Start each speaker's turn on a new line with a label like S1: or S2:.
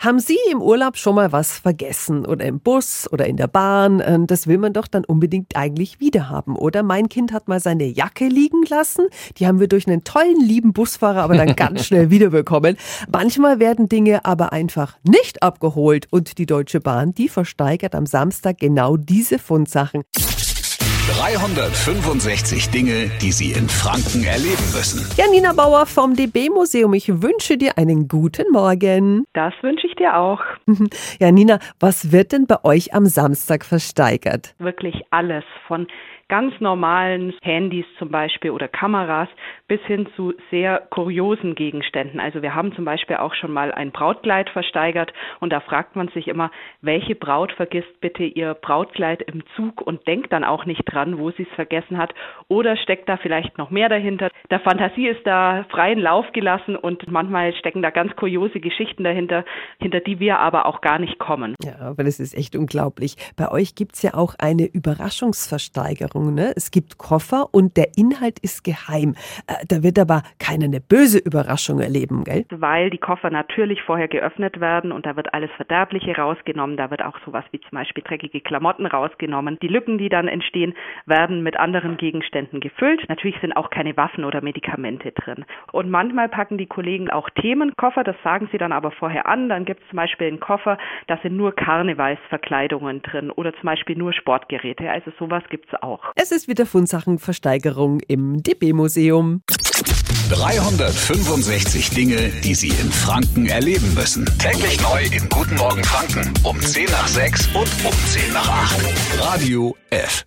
S1: Haben Sie im Urlaub schon mal was vergessen oder im Bus oder in der Bahn? Äh, das will man doch dann unbedingt eigentlich wiederhaben, oder? Mein Kind hat mal seine Jacke liegen lassen. Die haben wir durch einen tollen, lieben Busfahrer aber dann ganz schnell wiederbekommen. Manchmal werden Dinge aber einfach nicht abgeholt und die Deutsche Bahn, die versteigert am Samstag genau diese Fundsachen.
S2: 365 Dinge, die Sie in Franken erleben müssen.
S1: Janina Bauer vom DB-Museum, ich wünsche dir einen guten Morgen.
S3: Das wünsche ich dir auch.
S1: Janina, was wird denn bei euch am Samstag versteigert?
S3: Wirklich alles von ganz normalen Handys zum Beispiel oder Kameras bis hin zu sehr kuriosen Gegenständen. Also wir haben zum Beispiel auch schon mal ein Brautkleid versteigert und da fragt man sich immer, welche Braut vergisst bitte ihr Brautkleid im Zug und denkt dann auch nicht dran, wo sie es vergessen hat oder steckt da vielleicht noch mehr dahinter. Der Fantasie ist da freien Lauf gelassen und manchmal stecken da ganz kuriose Geschichten dahinter, hinter die wir aber auch gar nicht kommen.
S1: Ja, aber das ist echt unglaublich. Bei euch gibt es ja auch eine Überraschungsversteigerung. Verpackung. Ne? Es gibt Koffer und der Inhalt ist geheim. Äh, da wird aber keine eine böse Überraschung erleben, gell?
S3: Weil die Koffer natürlich vorher geöffnet werden und da wird alles Verderbliche rausgenommen. Da wird auch sowas wie zum Beispiel dreckige Klamotten rausgenommen. Die Lücken, die dann entstehen, werden mit anderen Gegenständen gefüllt. Natürlich sind auch keine Waffen oder Medikamente drin. Und manchmal packen die Kollegen auch Themenkoffer. Das sagen sie dann aber vorher an. Dann gibt es zum Beispiel einen Koffer, da sind nur Karnevalsverkleidungen drin oder zum Beispiel nur Sportgeräte. Also sowas gibt es auch.
S1: Es ist wieder Fundsachenversteigerung im DB-Museum.
S2: 365 Dinge, die Sie in Franken erleben müssen. Täglich neu in Guten Morgen Franken um 10 nach 6 und um 10 nach 8. Radio F.